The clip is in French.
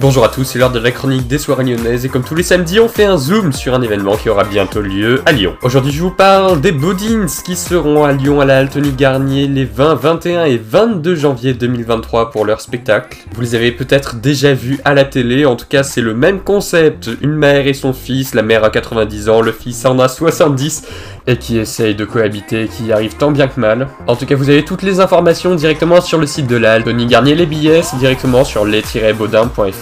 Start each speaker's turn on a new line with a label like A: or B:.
A: Bonjour à tous, c'est l'heure de la chronique des soirées lyonnaises et comme tous les samedis, on fait un zoom sur un événement qui aura bientôt lieu à Lyon. Aujourd'hui, je vous parle des Boudins qui seront à Lyon à la Altony Garnier les 20, 21 et 22 janvier 2023 pour leur spectacle. Vous les avez peut-être déjà vus à la télé, en tout cas, c'est le même concept. Une mère et son fils, la mère a 90 ans, le fils en a 70 et qui essayent de cohabiter, qui y arrivent tant bien que mal. En tout cas, vous avez toutes les informations directement sur le site de la Altony Garnier. Les billets, directement sur les-baudin.fr.